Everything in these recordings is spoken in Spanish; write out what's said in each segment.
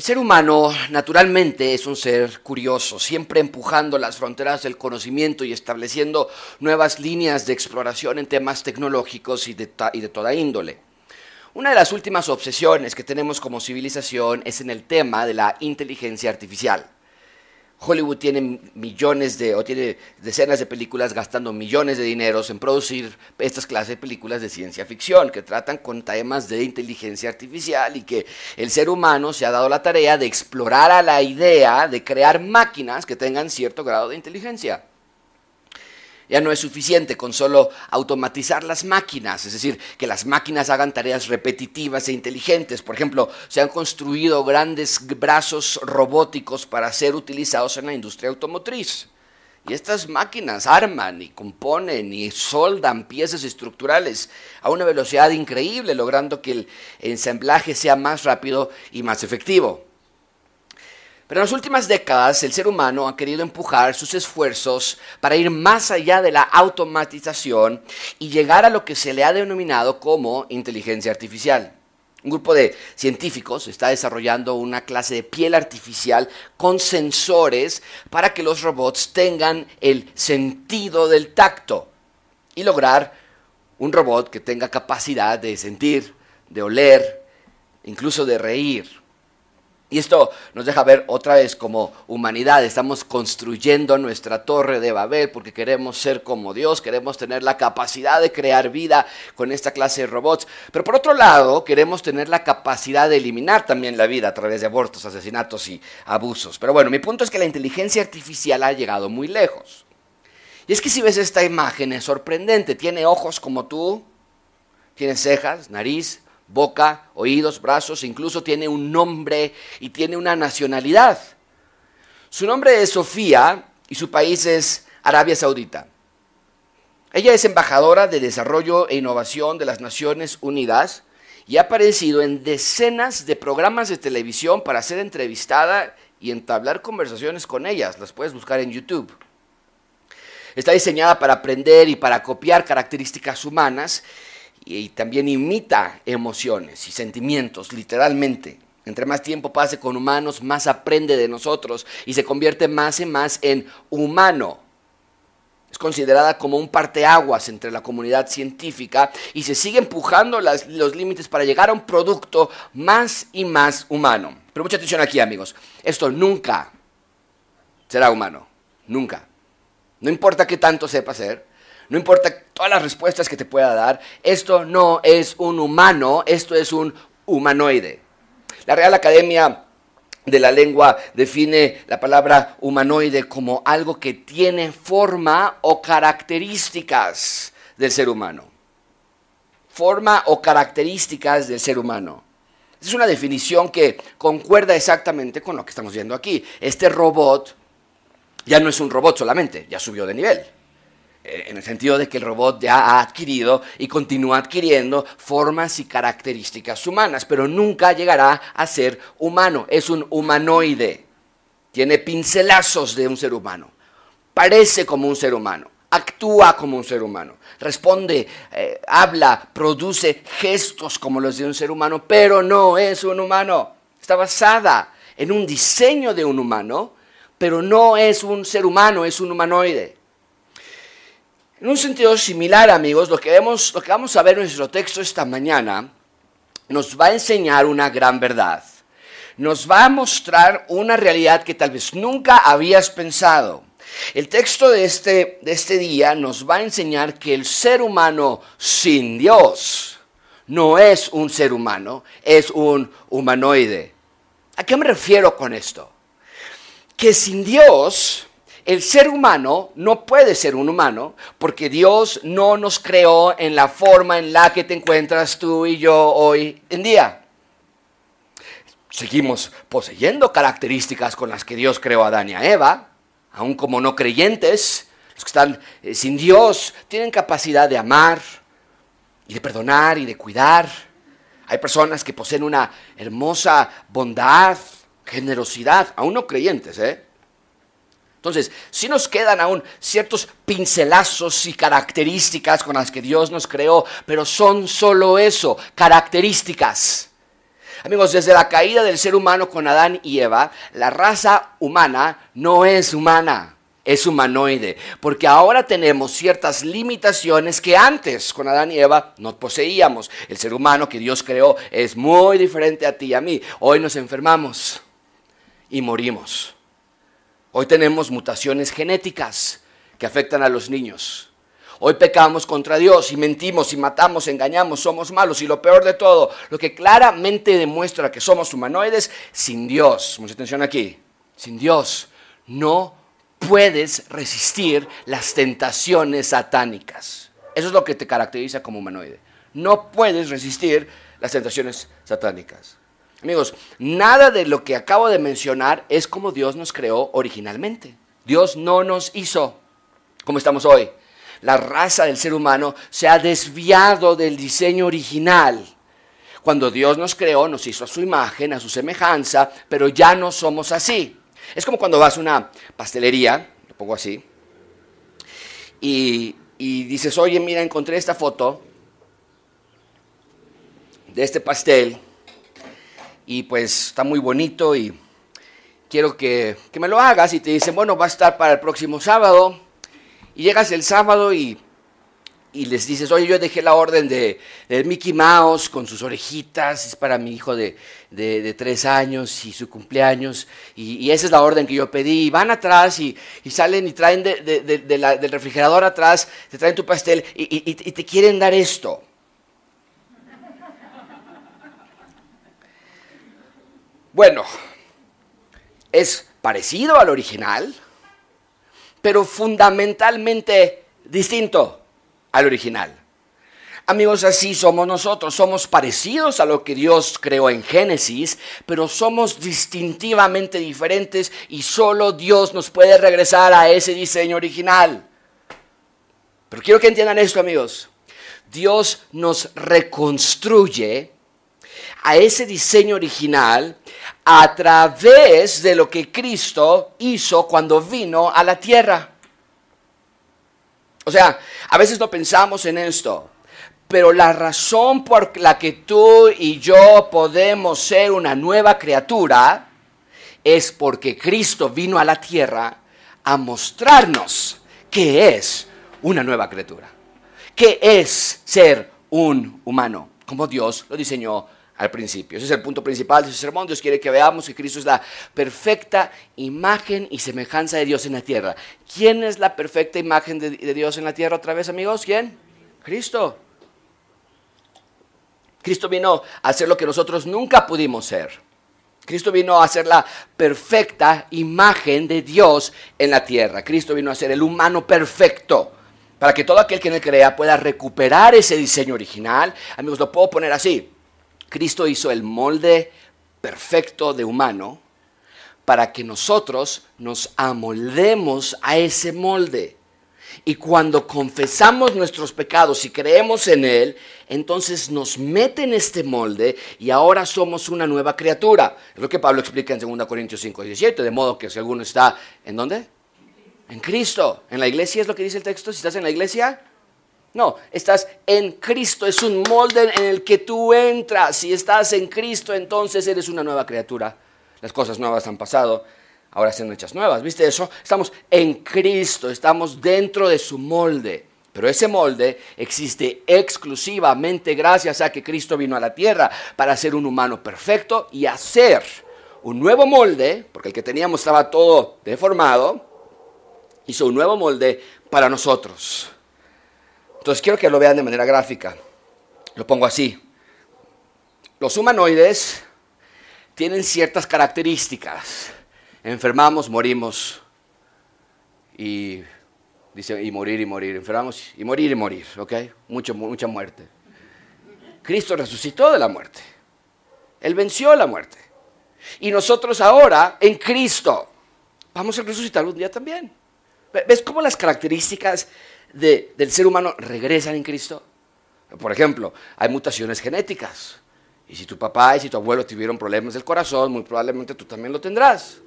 El ser humano naturalmente es un ser curioso, siempre empujando las fronteras del conocimiento y estableciendo nuevas líneas de exploración en temas tecnológicos y de, y de, toda índole. Una de las últimas obsesiones que tenemos como civilización es en el tema de la inteligencia artificial. Hollywood tiene millones de, o tiene decenas de películas gastando millones de dineros en producir estas clases de películas de ciencia ficción que tratan con temas de inteligencia artificial y que el ser humano se ha dado la tarea de explorar a la idea de crear máquinas que tengan cierto grado de inteligencia. Ya no es suficiente con solo automatizar las máquinas, es decir, que las máquinas hagan tareas repetitivas e inteligentes. Por ejemplo, se han construido grandes brazos robóticos para ser utilizados en la industria automotriz. Y estas máquinas arman y componen y soldan piezas estructurales a una velocidad increíble, logrando que el ensamblaje sea más rápido y más efectivo. Pero en las últimas décadas el ser humano ha querido empujar sus esfuerzos para ir más allá de la automatización y llegar a lo que se le ha denominado como inteligencia artificial. Un grupo de científicos está desarrollando una clase de piel artificial con sensores para que los robots tengan el sentido del tacto y lograr un robot que tenga capacidad de sentir, de oler, incluso de reír. Y esto nos deja ver otra vez como humanidad, estamos construyendo nuestra torre de Babel porque queremos ser como Dios, queremos tener la capacidad de crear vida con esta clase de robots, pero por otro lado queremos tener la capacidad de eliminar también la vida a través de abortos, asesinatos y abusos. Pero bueno, mi punto es que la inteligencia artificial ha llegado muy lejos. Y es que si ves esta imagen es sorprendente, tiene ojos como tú, tiene cejas, nariz, boca, oídos, brazos, incluso tiene un nombre y tiene una nacionalidad. Su nombre es Sofía y su país es Arabia Saudita. Ella es embajadora de Desarrollo e Innovación de las Naciones Unidas y ha aparecido en decenas de programas de televisión para ser entrevistada y entablar conversaciones con ellas. Las puedes buscar en YouTube. Está diseñada para aprender y para copiar características humanas y también imita emociones y sentimientos, literalmente. Entre más tiempo pase con humanos, más aprende de nosotros y se convierte más y más en humano. Es considerada como un parteaguas entre la comunidad científica y se sigue empujando los límites para llegar a un producto más y más humano. Pero mucha atención aquí, amigos. Esto nunca será humano. Nunca. No importa qué tanto sepa hacer, no importa todas las respuestas que te pueda dar, esto no es un humano, esto es un humanoide. La Real Academia de la Lengua define la palabra humanoide como algo que tiene forma o características del ser humano. Forma o características del ser humano. Es una definición que concuerda exactamente con lo que estamos viendo aquí. Este robot ya no es un robot solamente, ya subió de nivel. Eh, en el sentido de que el robot ya ha adquirido y continúa adquiriendo formas y características humanas, pero nunca llegará a ser humano. Es un humanoide. Tiene pincelazos de un ser humano. Parece como un ser humano. Actúa como un ser humano. Responde, eh, habla, produce gestos como los de un ser humano, pero no es un humano. Está basada en un diseño de un humano, pero no es un ser humano, es un humanoide. En un sentido similar, amigos, lo que, vamos a ver en nuestro texto esta mañana nos va a enseñar una gran verdad. Nos va a mostrar una realidad que tal vez nunca habías pensado. El texto de este, de este día nos va a enseñar que el ser humano sin Dios no es un ser humano, es un humanoide. ¿A qué me refiero con esto? Que sin Dios el ser humano no puede ser un humano porque Dios no nos creó en la forma en la que te encuentras tú y yo hoy en día. Seguimos poseyendo características con las que Dios creó a Adán y a Eva, aun como no creyentes, los que están eh, sin Dios tienen capacidad de amar y de perdonar y de cuidar. Hay personas que poseen una hermosa bondad, generosidad, aún no creyentes, ¿eh? Entonces, sí nos quedan aún ciertos pincelazos y características con las que Dios nos creó, pero son solo eso, características. Amigos, desde la caída del ser humano con Adán y Eva, la raza humana no es humana, es humanoide, porque ahora tenemos ciertas limitaciones que antes con Adán y Eva no poseíamos. El ser humano que Dios creó es muy diferente a ti y a mí. Hoy nos enfermamos y morimos. Hoy tenemos mutaciones genéticas que afectan a los niños. Hoy pecamos contra Dios y mentimos y matamos, engañamos, somos malos y lo peor de todo, lo que claramente demuestra que somos humanoides sin Dios. Mucha atención aquí. Sin Dios no puedes resistir las tentaciones satánicas. Eso es lo que te caracteriza como humanoide. No puedes resistir las tentaciones satánicas. Amigos, nada de lo que acabo de mencionar es como Dios nos creó originalmente. Dios no nos hizo como estamos hoy la raza del ser humano se ha desviado del diseño original. Cuando Dios nos creó, nos hizo a su imagen, a su semejanza, pero ya no somos así. Es como cuando vas a una pastelería, lo pongo así, y, y dices, oye, mira, encontré esta foto de este pastel, y pues está muy bonito y quiero que, que me lo hagas, y te dicen, bueno, va a estar para el próximo sábado y llegas el sábado y, les dices, oye, yo dejé la orden de, Mickey Mouse con sus orejitas, es para mi hijo de, tres años y su cumpleaños, y, esa es la orden que yo pedí. Y van atrás y, salen y traen del refrigerador atrás, te traen tu pastel y, y te quieren dar esto. Bueno, es parecido al original, pero fundamentalmente distinto al original. Amigos, así somos nosotros, somos parecidos a lo que Dios creó en Génesis, pero somos distintivamente diferentes y solo Dios nos puede regresar a ese diseño original. Pero quiero que entiendan esto, amigos. Dios nos reconstruye a ese diseño original a través de lo que Cristo hizo cuando vino a la tierra. O sea, a veces no pensamos en esto, pero la razón por la que tú y yo podemos ser una nueva criatura es porque Cristo vino a la tierra a mostrarnos qué es una nueva criatura, qué es ser un humano, como Dios lo diseñó al principio. Ese es el punto principal de su sermón. Dios quiere que veamos que Cristo es la perfecta imagen y semejanza de Dios en la tierra. ¿Quién es la perfecta imagen de, Dios en la tierra otra vez, amigos? ¿Quién? Cristo. Cristo vino a hacer lo que nosotros nunca pudimos ser. Cristo vino a ser la perfecta imagen de Dios en la tierra. Cristo vino a ser el humano perfecto para que todo aquel que en él crea pueda recuperar ese diseño original. Amigos, lo puedo poner así. Cristo hizo el molde perfecto de humano para que nosotros nos amoldemos a ese molde. Y cuando confesamos nuestros pecados y creemos en Él, entonces nos mete en este molde y ahora somos una nueva criatura. Es lo que Pablo explica en 2 Corintios 5, 17. De modo que si alguno está, ¿en dónde? En Cristo. En la iglesia es lo que dice el texto. Si estás en la iglesia, no, estás en Cristo, es un molde en el que tú entras. Si estás en Cristo, entonces eres una nueva criatura. Las cosas nuevas han pasado, ahora están hechas nuevas. ¿Viste eso? Estamos en Cristo, estamos dentro de su molde. Pero ese molde existe exclusivamente gracias a que Cristo vino a la tierra para ser un humano perfecto y hacer un nuevo molde, porque el que teníamos estaba todo deformado, hizo un nuevo molde para nosotros. Entonces quiero que lo vean de manera gráfica. Lo pongo así. Los humanoides tienen ciertas características. Enfermamos, morimos. Y dice, y morir y morir. Enfermamos y morir y morir, ¿ok? Mucho, mucha muerte. Cristo resucitó de la muerte. Él venció la muerte. Y nosotros ahora, en Cristo, vamos a resucitar un día también. ¿Ves cómo las características del ser humano regresan en Cristo? Por ejemplo, hay mutaciones genéticas. Y si tu papá y si tu abuelo tuvieron problemas del corazón, muy probablemente tú también lo tendrás.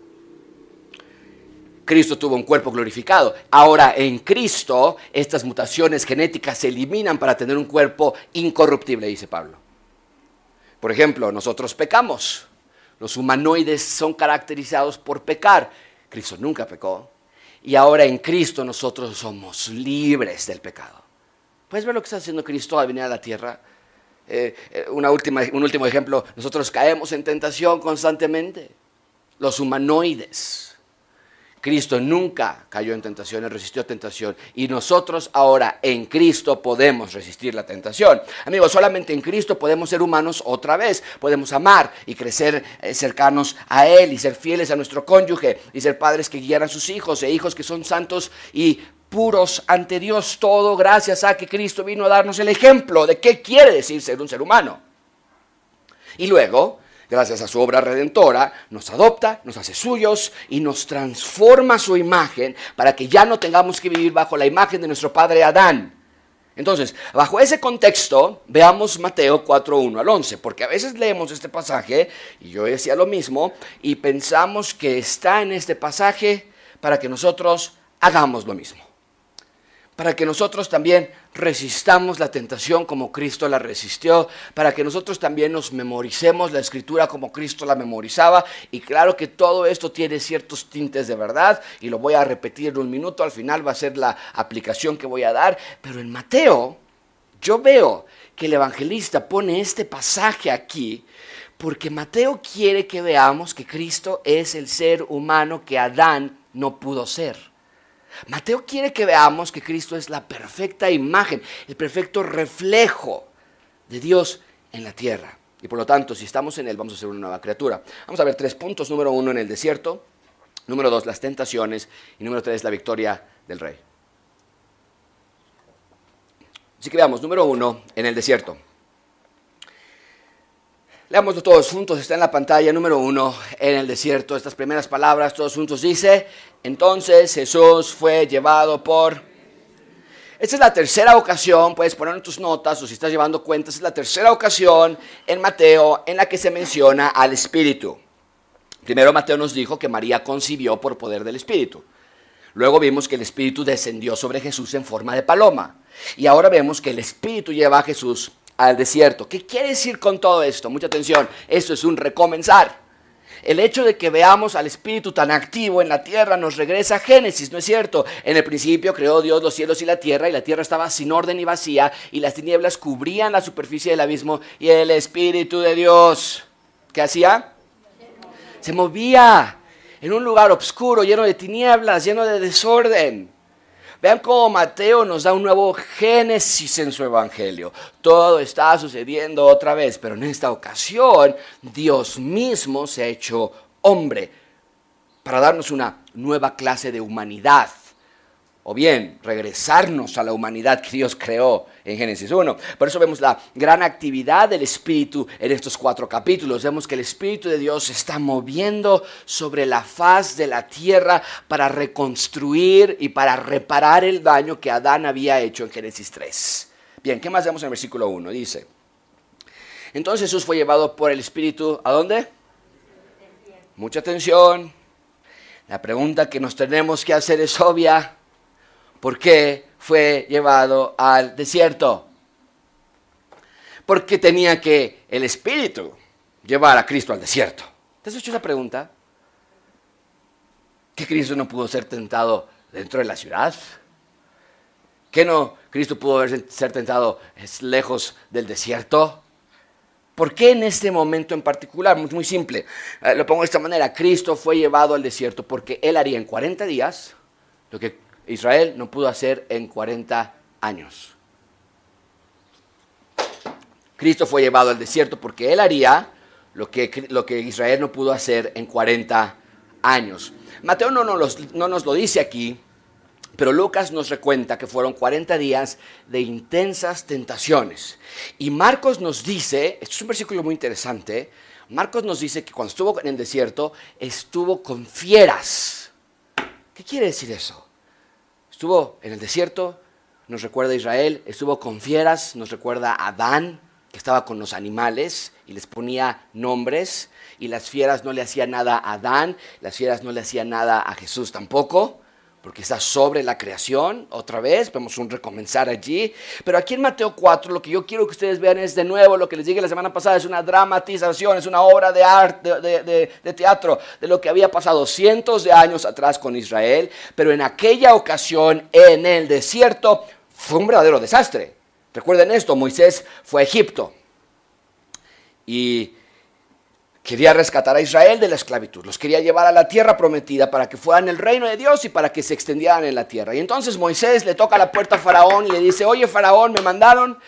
Cristo tuvo un cuerpo glorificado. Ahora en Cristo estas mutaciones genéticas se eliminan para tener un cuerpo incorruptible, dice Pablo. Por ejemplo, nosotros pecamos. Los humanoides son caracterizados por pecar. Cristo nunca pecó. Y ahora en Cristo nosotros somos libres del pecado. ¿Puedes ver lo que está haciendo Cristo al venir a la tierra? Eh, eh, una última, un último ejemplo, nosotros caemos en tentación constantemente. Los humanoides Cristo nunca cayó en tentación, resistió tentación. Y nosotros ahora en Cristo podemos resistir la tentación. Amigos, solamente en Cristo podemos ser humanos otra vez. Podemos amar y crecer eh, cercanos a Él y ser fieles a nuestro cónyuge y ser padres que guían a sus hijos e hijos que son santos y puros ante Dios. Todo gracias a que Cristo vino a darnos el ejemplo de qué quiere decir ser un ser humano. Y luego gracias a su obra redentora, nos adopta, nos hace suyos y nos transforma su imagen para que ya no tengamos que vivir bajo la imagen de nuestro padre Adán. Entonces, bajo ese contexto, veamos Mateo 4, 1 al 11, porque a veces leemos este pasaje, y yo decía lo mismo, y pensamos que está en este pasaje para que nosotros hagamos lo mismo para que nosotros también resistamos la tentación como Cristo la resistió, para que nosotros también nos memoricemos la escritura como Cristo la memorizaba. Y claro que todo esto tiene ciertos tintes de verdad, y lo voy a repetir en un minuto, al final va a ser la aplicación que voy a dar, pero en Mateo yo veo que el evangelista pone este pasaje aquí porque Mateo quiere que veamos que Cristo es el ser humano que Adán no pudo ser. Mateo quiere que veamos que Cristo es la perfecta imagen, el perfecto reflejo de Dios en la tierra. Y por lo tanto, si estamos en Él, vamos a ser una nueva criatura. Vamos a ver tres puntos. Número uno, en el desierto. Número dos, las tentaciones. Y número tres, la victoria del rey. Así que veamos, número uno, en el desierto. Leámoslo todos juntos, está en la pantalla número uno, en el desierto. Estas primeras palabras, todos juntos, dice, entonces Jesús fue llevado por... Esta es la tercera ocasión, puedes poner en tus notas o si estás llevando cuentas, es la tercera ocasión en Mateo en la que se menciona al Espíritu. Primero Mateo nos dijo que María concibió por poder del Espíritu. Luego vimos que el Espíritu descendió sobre Jesús en forma de paloma. Y ahora vemos que el Espíritu lleva a Jesús al desierto. ¿Qué quiere decir con todo esto? Mucha atención, esto es un recomenzar. El hecho de que veamos al Espíritu tan activo en la tierra nos regresa a Génesis, ¿no es cierto? En el principio creó Dios los cielos y la tierra y la tierra estaba sin orden y vacía y las tinieblas cubrían la superficie del abismo y el Espíritu de Dios, ¿qué hacía? Se movía en un lugar oscuro, lleno de tinieblas, lleno de desorden. Vean cómo Mateo nos da un nuevo génesis en su evangelio. Todo está sucediendo otra vez, pero en esta ocasión Dios mismo se ha hecho hombre para darnos una nueva clase de humanidad o bien regresarnos a la humanidad que Dios creó en Génesis 1. Por eso vemos la gran actividad del Espíritu en estos cuatro capítulos. Vemos que el Espíritu de Dios se está moviendo sobre la faz de la tierra para reconstruir y para reparar el daño que Adán había hecho en Génesis 3. Bien, ¿qué más vemos en el versículo 1? Dice, entonces Jesús fue llevado por el Espíritu, ¿a dónde? Mucha atención. La pregunta que nos tenemos que hacer es obvia. ¿Por qué fue llevado al desierto? Porque tenía que el Espíritu llevar a Cristo al desierto. ¿Te has hecho esa pregunta? ¿Que Cristo no pudo ser tentado dentro de la ciudad? ¿Que no Cristo pudo ser tentado lejos del desierto? ¿Por qué en este momento en particular? Muy, muy simple. Eh, lo pongo de esta manera. Cristo fue llevado al desierto porque Él haría en 40 días lo que Israel no pudo hacer en 40 años. Cristo fue llevado al desierto porque él haría lo que, lo que Israel no pudo hacer en 40 años. Mateo no nos, no nos lo dice aquí, pero Lucas nos recuenta que fueron 40 días de intensas tentaciones. Y Marcos nos dice, esto es un versículo muy interesante, Marcos nos dice que cuando estuvo en el desierto estuvo con fieras. ¿Qué quiere decir eso? Estuvo en el desierto, nos recuerda Israel, estuvo con fieras, nos recuerda a Adán, que estaba con los animales y les ponía nombres, y las fieras no le hacían nada a Adán, las fieras no le hacían nada a Jesús tampoco, porque está sobre la creación, otra vez, vemos un recomenzar allí. Pero aquí en Mateo 4 lo que yo quiero que ustedes vean es de nuevo lo que les dije la semana pasada, es una dramatización, es una obra de arte, de, teatro, de lo que había pasado cientos de años atrás con Israel, pero en aquella ocasión en el desierto fue un verdadero desastre. Recuerden esto, Moisés fue a Egipto y Quería rescatar a Israel de la esclavitud, los quería llevar a la tierra prometida para que fueran el reino de Dios y para que se extendieran en la tierra. Y entonces Moisés le toca la puerta a Faraón y le dice, oye Faraón, me mandaron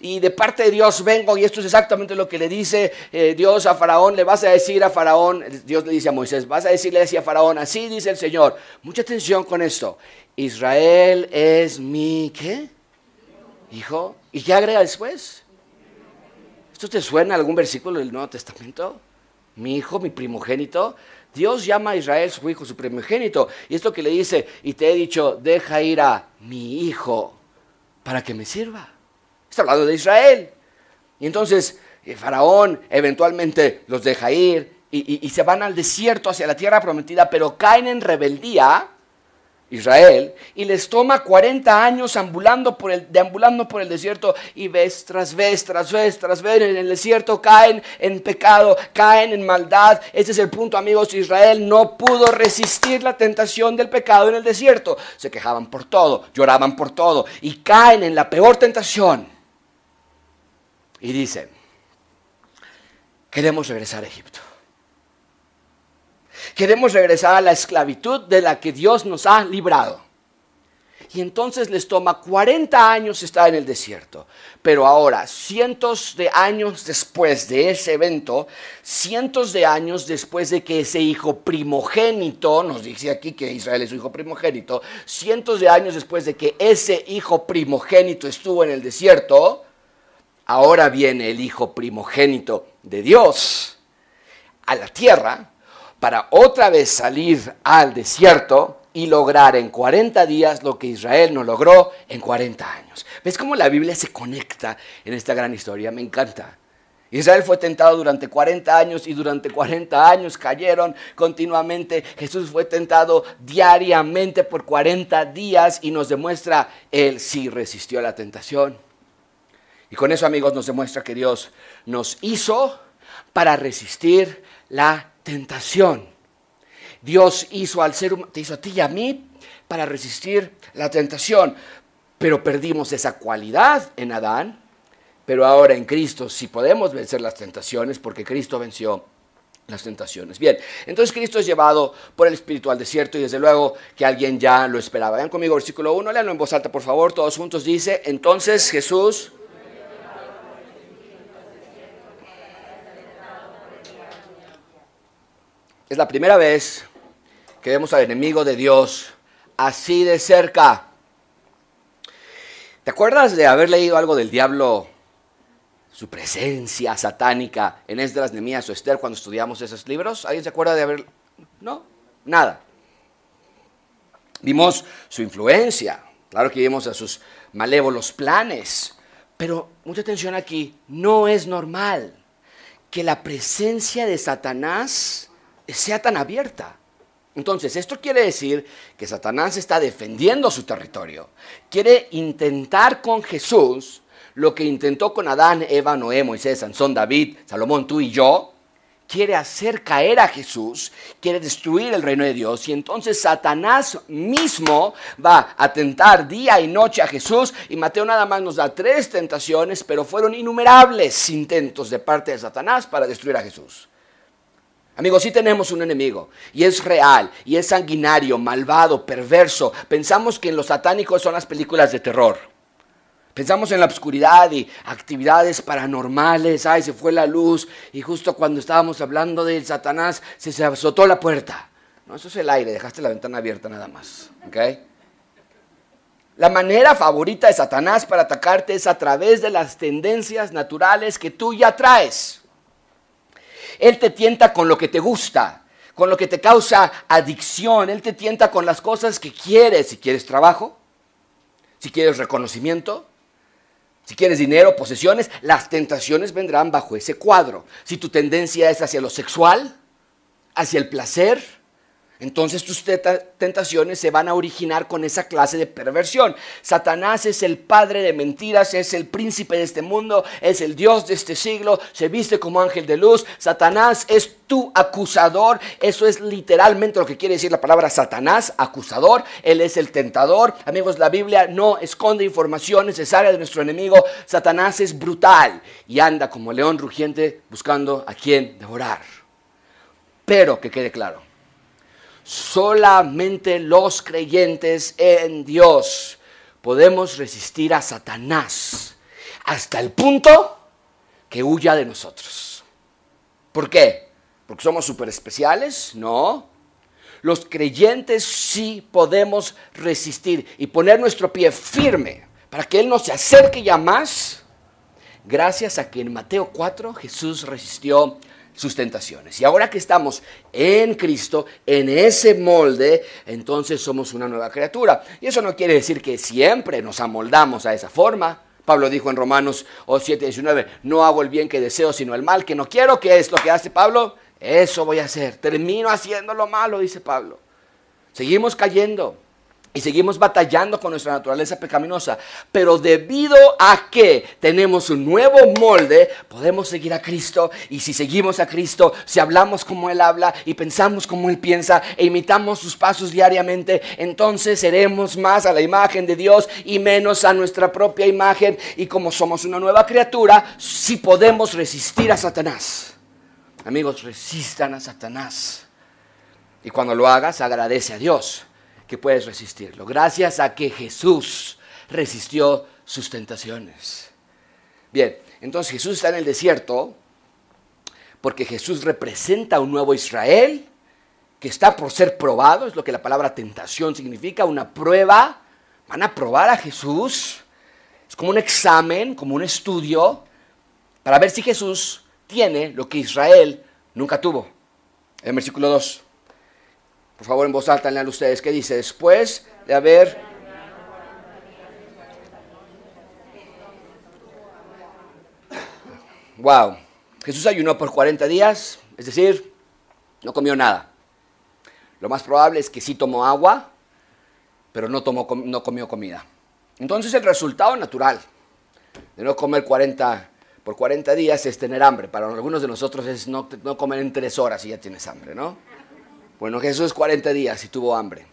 y de parte de Dios vengo y esto es exactamente lo que le dice eh, Dios a Faraón, le vas a decir a Faraón, Dios le dice a Moisés, vas a decirle así a Faraón, así dice el Señor, mucha atención con esto, Israel es mi, ¿qué? Hijo, ¿y qué agrega después? ¿Esto te suena a algún versículo del Nuevo Testamento? Mi hijo, mi primogénito. Dios llama a Israel su hijo, su primogénito. Y esto que le dice, y te he dicho, deja ir a mi hijo para que me sirva. Está hablando de Israel. Y entonces el faraón eventualmente los deja ir y, y se van al desierto hacia la tierra prometida, pero caen en rebeldía Israel, y les toma 40 años ambulando por el, deambulando por el desierto y vez tras vez, tras vez, tras vez en el desierto caen en pecado, caen en maldad. Ese es el punto, amigos. Israel no pudo resistir la tentación del pecado en el desierto. Se quejaban por todo, lloraban por todo y caen en la peor tentación. Y dicen, queremos regresar a Egipto. Queremos regresar a la esclavitud de la que Dios nos ha librado. Y entonces les toma 40 años estar en el desierto. Pero ahora, cientos de años después de ese evento, cientos de años después de que ese hijo primogénito, nos dice aquí que Israel es su hijo primogénito, cientos de años después de que ese hijo primogénito estuvo en el desierto, ahora viene el hijo primogénito de Dios a la tierra para otra vez salir al desierto y lograr en 40 días lo que Israel no logró en 40 años. ¿Ves cómo la Biblia se conecta en esta gran historia? Me encanta. Israel fue tentado durante 40 años y durante 40 años cayeron continuamente. Jesús fue tentado diariamente por 40 días y nos demuestra, él sí resistió a la tentación. Y con eso, amigos, nos demuestra que Dios nos hizo para resistir la tentación. Dios hizo al ser humano, te hizo a ti y a mí para resistir la tentación, pero perdimos esa cualidad en Adán, pero ahora en Cristo sí podemos vencer las tentaciones porque Cristo venció las tentaciones. Bien, entonces Cristo es llevado por el Espíritu al desierto y desde luego que alguien ya lo esperaba. Vean conmigo versículo 1, leanlo en voz alta por favor, todos juntos dice, entonces Jesús Es la primera vez que vemos al enemigo de Dios así de cerca. ¿Te acuerdas de haber leído algo del diablo, su presencia satánica en Esdras, Nemías o Esther cuando estudiamos esos libros? ¿Alguien se acuerda de haber.? No, nada. Vimos su influencia, claro que vimos a sus malévolos planes, pero mucha atención aquí, no es normal que la presencia de Satanás sea tan abierta. Entonces, esto quiere decir que Satanás está defendiendo su territorio. Quiere intentar con Jesús lo que intentó con Adán, Eva, Noé, Moisés, Sansón, David, Salomón, tú y yo. Quiere hacer caer a Jesús, quiere destruir el reino de Dios y entonces Satanás mismo va a tentar día y noche a Jesús y Mateo nada más nos da tres tentaciones, pero fueron innumerables intentos de parte de Satanás para destruir a Jesús. Amigos, sí tenemos un enemigo y es real y es sanguinario, malvado, perverso. Pensamos que en los satánicos son las películas de terror. Pensamos en la oscuridad y actividades paranormales. Ay, se fue la luz y justo cuando estábamos hablando del Satanás se, se azotó la puerta. No, eso es el aire, dejaste la ventana abierta nada más. La manera favorita de Satanás para atacarte es a través de las tendencias naturales que tú ya traes. Él te tienta con lo que te gusta, con lo que te causa adicción. Él te tienta con las cosas que quieres. Si quieres trabajo, si quieres reconocimiento, si quieres dinero, posesiones, las tentaciones vendrán bajo ese cuadro. Si tu tendencia es hacia lo sexual, hacia el placer, entonces tus tentaciones se van a originar con esa clase de perversión. Satanás es el padre de mentiras, es el príncipe de este mundo, es el Dios de este siglo, se viste como ángel de luz. Satanás es tu acusador. Eso es literalmente lo que quiere decir la palabra Satanás, acusador. Él es el tentador. Amigos, la Biblia no esconde información necesaria de nuestro enemigo. Satanás es brutal y anda como león rugiente buscando a quien devorar. Pero que quede claro Solamente los creyentes en Dios podemos resistir a Satanás hasta el punto que huya de nosotros. ¿Por qué? ¿Porque somos súper especiales? No. Los creyentes sí podemos resistir y poner nuestro pie firme para que Él no se acerque ya más, gracias a que en Mateo 4 Jesús resistió sus tentaciones. Y ahora que estamos en Cristo, en ese molde, entonces somos una nueva criatura. Y eso no quiere decir que siempre nos amoldamos a esa forma. Pablo dijo en Romanos 7, 19, no hago el bien que deseo, sino el mal que no quiero. ¿Qué es lo que hace Pablo? Eso voy a hacer. Termino haciendo lo malo, dice Pablo. Seguimos cayendo. Y seguimos batallando con nuestra naturaleza pecaminosa. Pero debido a que tenemos un nuevo molde, podemos seguir a Cristo. Y si seguimos a Cristo, si hablamos como Él habla y pensamos como Él piensa e imitamos sus pasos diariamente, entonces seremos más a la imagen de Dios y menos a nuestra propia imagen. Y como somos una nueva criatura, si podemos resistir a Satanás. Amigos, resistan a Satanás. Y cuando lo hagas, agradece a Dios que puedes resistirlo. Gracias a que Jesús resistió sus tentaciones. Bien, entonces Jesús está en el desierto porque Jesús representa un nuevo Israel que está por ser probado, es lo que la palabra tentación significa, una prueba. Van a probar a Jesús. Es como un examen, como un estudio, para ver si Jesús tiene lo que Israel nunca tuvo. En versículo 2. Por favor, en voz alta, lean ustedes qué dice. Después de haber... Wow. Jesús ayunó por 40 días, es decir, no comió nada. Lo más probable es que sí tomó agua, pero no, tomó, no comió comida. Entonces el resultado natural de no comer 40, por 40 días es tener hambre. Para algunos de nosotros es no, no comer en tres horas y ya tienes hambre, ¿no? Bueno, Jesús 40 días y tuvo hambre.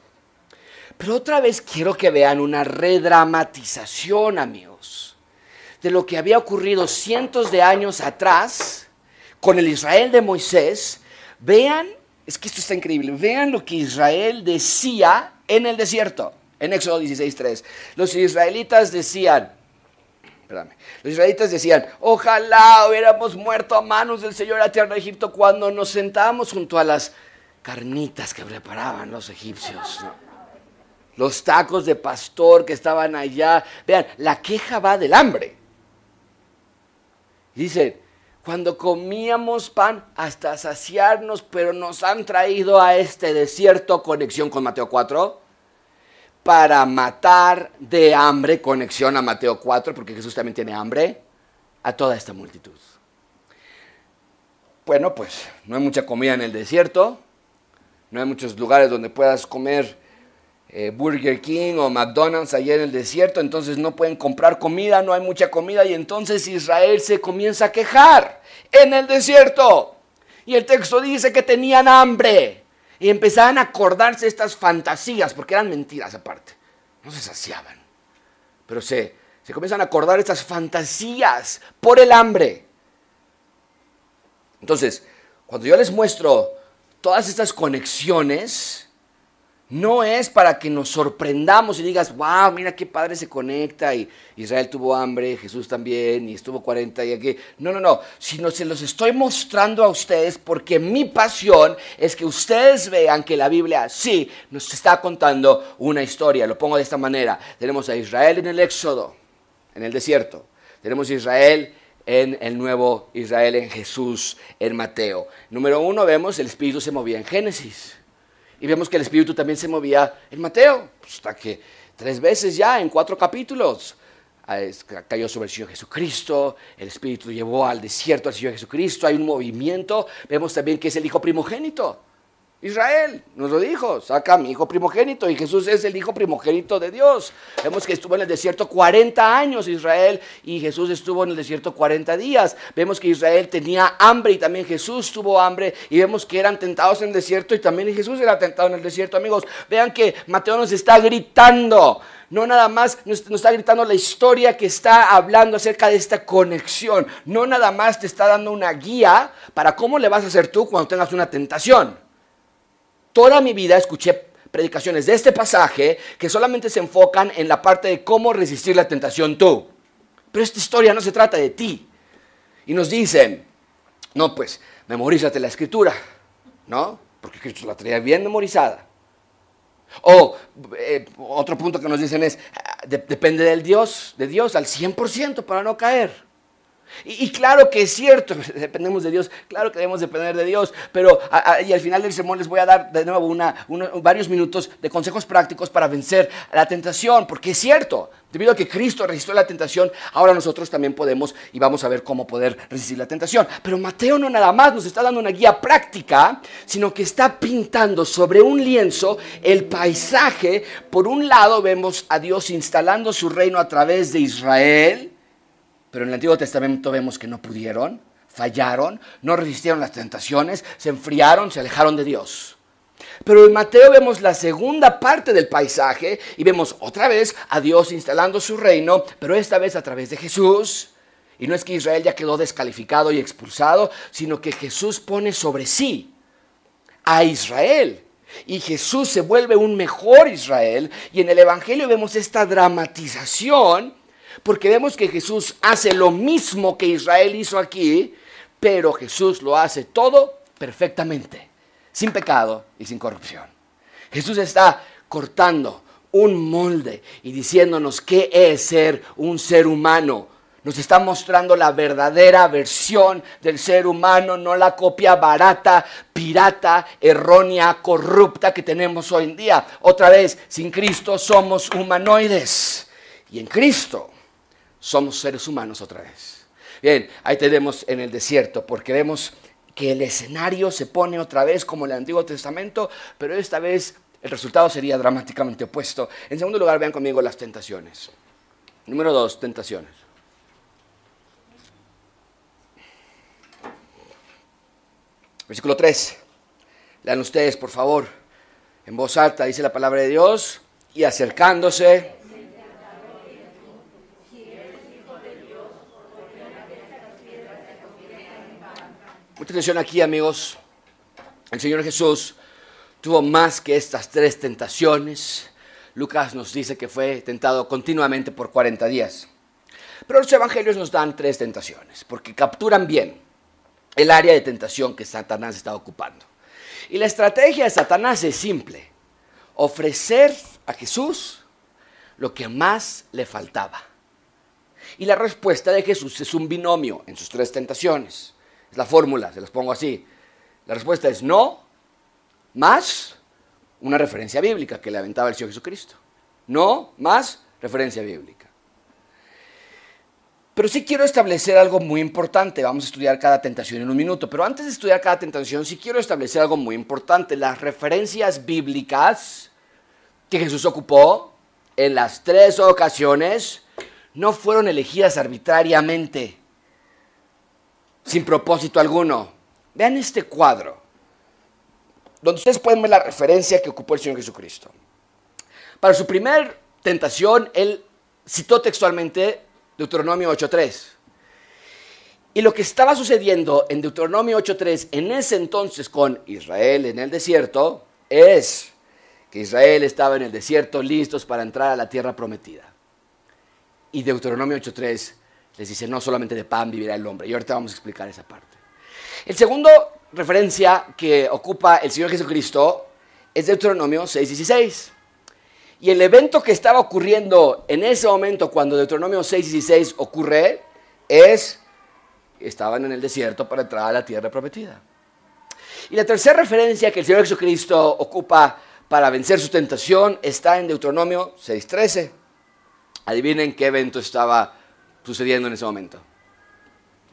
Pero otra vez quiero que vean una redramatización, amigos, de lo que había ocurrido cientos de años atrás con el Israel de Moisés. Vean, es que esto está increíble, vean lo que Israel decía en el desierto, en Éxodo 16.3. Los israelitas decían, Espérame. Los israelitas decían, ojalá hubiéramos muerto a manos del Señor a tierra de Egipto cuando nos sentábamos junto a las carnitas que preparaban los egipcios. Los tacos de pastor que estaban allá. Vean, la queja va del hambre. Dice, cuando comíamos pan hasta saciarnos, pero nos han traído a este desierto, conexión con Mateo 4, para matar de hambre, conexión a Mateo 4, porque Jesús también tiene hambre, a toda esta multitud. Bueno, pues no hay mucha comida en el desierto, no hay muchos lugares donde puedas comer eh, Burger King o McDonald's allá en el desierto, entonces no pueden comprar comida, no hay mucha comida y entonces Israel se comienza a quejar en el desierto. Y el texto dice que tenían hambre y empezaban a acordarse estas fantasías, porque eran mentiras aparte, no se saciaban, pero se, se comienzan a acordar estas fantasías por el hambre. Entonces, cuando yo les muestro todas estas conexiones no es para que nos sorprendamos y digas, wow, mira qué padre se conecta y Israel tuvo hambre, Jesús también y estuvo 40 y aquí. No, no, no, sino se los estoy mostrando a ustedes porque mi pasión es que ustedes vean que la Biblia sí nos está contando una historia. Lo pongo de esta manera. Tenemos a Israel en el Éxodo, en el desierto. Tenemos a Israel en el nuevo Israel, en Jesús, en Mateo. Número uno, vemos el Espíritu se movía en Génesis. Y vemos que el Espíritu también se movía en Mateo. Pues, hasta que tres veces ya, en cuatro capítulos, ah, cayó sobre el Señor Jesucristo, el Espíritu llevó al desierto al Señor Jesucristo, hay un movimiento, vemos también que es el Hijo primogénito. Israel, nos lo dijo, saca mi hijo primogénito y Jesús es el hijo primogénito de Dios. Vemos que estuvo en el desierto 40 años Israel y Jesús estuvo en el desierto 40 días. Vemos que Israel tenía hambre y también Jesús tuvo hambre y vemos que eran tentados en el desierto y también Jesús era tentado en el desierto. Amigos, vean que Mateo nos está gritando, no nada más nos, está gritando la historia que está hablando acerca de esta conexión, no nada más te está dando una guía para cómo le vas a hacer tú cuando tengas una tentación. Toda mi vida escuché predicaciones de este pasaje que solamente se enfocan en la parte de cómo resistir la tentación tú. Pero esta historia no se trata de ti. Y nos dicen, no, pues, memorízate la escritura, ¿no? Porque Cristo la traía bien memorizada. O eh, otro punto que nos dicen es, ah, depende del Dios, de Dios al 100% para no caer. Y, claro que es cierto, dependemos de Dios, claro que debemos depender de Dios, pero y al final del sermón les voy a dar de nuevo varios minutos de consejos prácticos para vencer la tentación, porque es cierto, debido a que Cristo resistió la tentación, ahora nosotros también podemos y vamos a ver cómo poder resistir la tentación. Pero Mateo no nada más nos está dando una guía práctica, sino que está pintando sobre un lienzo el paisaje. Por un lado vemos a Dios instalando su reino a través de Israel, pero en el Antiguo Testamento vemos que no pudieron, fallaron, no resistieron las tentaciones, se enfriaron, se alejaron de Dios. Pero en Mateo vemos la segunda parte del paisaje y vemos otra vez a Dios instalando su reino, pero esta vez a través de Jesús. Y no es que Israel ya quedó descalificado y expulsado, sino que Jesús pone sobre sí a Israel. Y Jesús se vuelve un mejor Israel. Y en el Evangelio vemos esta dramatización porque vemos que Jesús hace lo mismo que Israel hizo aquí, pero Jesús lo hace todo perfectamente, sin pecado y sin corrupción. Jesús está cortando un molde y diciéndonos qué es ser un ser humano. Nos está mostrando la verdadera versión del ser humano, no la copia barata, pirata, errónea, corrupta que tenemos hoy en día. Otra vez, sin Cristo somos humanoides. Y en Cristo somos seres humanos otra vez. Bien, ahí tenemos en el desierto, porque vemos que el escenario se pone otra vez como en el Antiguo Testamento, pero esta vez el resultado sería dramáticamente opuesto. En segundo lugar, vean conmigo las tentaciones. Número dos, tentaciones. Versículo 3. Lean ustedes, por favor. En voz alta dice la palabra de Dios. Y acercándose, Mucha atención aquí, amigos. El Señor Jesús tuvo más que estas tres tentaciones. Lucas nos dice que fue tentado continuamente por 40 días. Pero los evangelios nos dan tres tentaciones, porque capturan bien el área de tentación que Satanás está ocupando. Y la estrategia de Satanás es simple, ofrecer a Jesús lo que más le faltaba. Y la respuesta de Jesús es un binomio en sus tres tentaciones. Es la fórmula, se las pongo así. La respuesta es no, más una referencia bíblica que le aventaba el Señor Jesucristo. No, más referencia bíblica. Pero sí quiero establecer algo muy importante. Vamos a estudiar cada tentación en un minuto. Pero antes de estudiar cada tentación, sí quiero establecer algo muy importante. Las referencias bíblicas que Jesús ocupó en las tres ocasiones no fueron elegidas arbitrariamente sin propósito alguno. Vean este cuadro, donde ustedes pueden ver la referencia que ocupó el Señor Jesucristo. Para su primer tentación, él citó textualmente Deuteronomio 8.3. Y lo que estaba sucediendo en Deuteronomio 8.3 en ese entonces con Israel en el desierto es que Israel estaba en el desierto listos para entrar a la tierra prometida. Y Deuteronomio 8.3 les dice, no solamente de pan vivirá el hombre. Y ahorita vamos a explicar esa parte. El segundo referencia que ocupa el Señor Jesucristo es Deuteronomio 6.16. Y el evento que estaba ocurriendo en ese momento cuando Deuteronomio 6.16 ocurre es, estaban en el desierto para entrar a la tierra prometida. Y la tercera referencia que el Señor Jesucristo ocupa para vencer su tentación está en Deuteronomio 6.13. Adivinen qué evento estaba sucediendo en ese momento.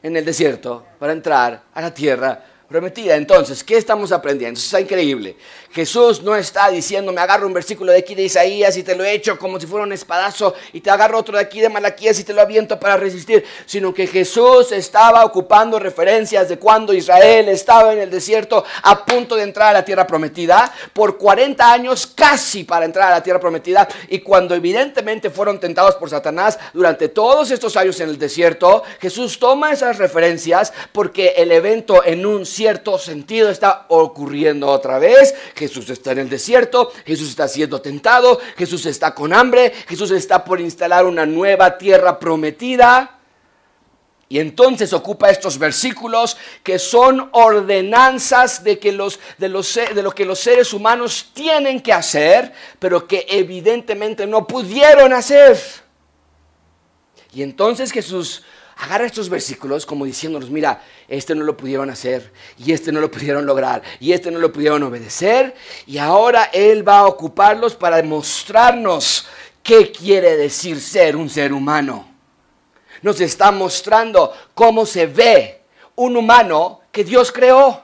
En el desierto, para entrar a la tierra prometida. Entonces, ¿qué estamos aprendiendo? Eso está increíble. Jesús no está diciendo, me agarro un versículo de aquí de Isaías y te lo echo como si fuera un espadazo y te agarro otro de aquí de Malaquías y te lo aviento para resistir, sino que Jesús estaba ocupando referencias de cuando Israel estaba en el desierto a punto de entrar a la tierra prometida, por 40 años casi para entrar a la tierra prometida y cuando evidentemente fueron tentados por Satanás durante todos estos años en el desierto, Jesús toma esas referencias porque el evento en un cierto sentido está ocurriendo otra vez. Jesús está en el desierto, Jesús está siendo tentado, Jesús está con hambre, Jesús está por instalar una nueva tierra prometida. Y entonces ocupa estos versículos que son ordenanzas de, que los, de, los, de lo que los seres humanos tienen que hacer, pero que evidentemente no pudieron hacer. Y entonces Jesús agarra estos versículos como diciéndonos, mira, este no lo pudieron hacer, y este no lo pudieron lograr, y este no lo pudieron obedecer, y ahora Él va a ocuparlos para demostrarnos qué quiere decir ser un ser humano. Nos está mostrando cómo se ve un humano que Dios creó.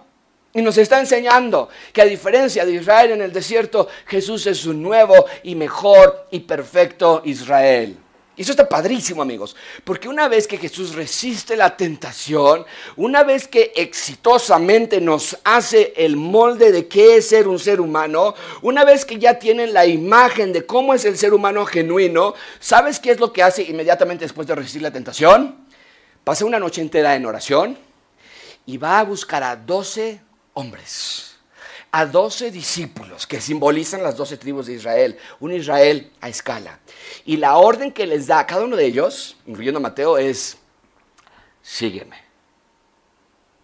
Y nos está enseñando que a diferencia de Israel en el desierto, Jesús es un nuevo y mejor y perfecto Israel. Y eso está padrísimo, amigos, porque una vez que Jesús resiste la tentación, una vez que exitosamente nos hace el molde de qué es ser un ser humano, una vez que ya tienen la imagen de cómo es el ser humano genuino, ¿sabes qué es lo que hace inmediatamente después de resistir la tentación? Pasa una noche entera en oración y va a buscar a 12 hombres a doce discípulos que simbolizan las doce tribus de Israel, un Israel a escala. Y la orden que les da a cada uno de ellos, incluyendo a Mateo, es, sígueme.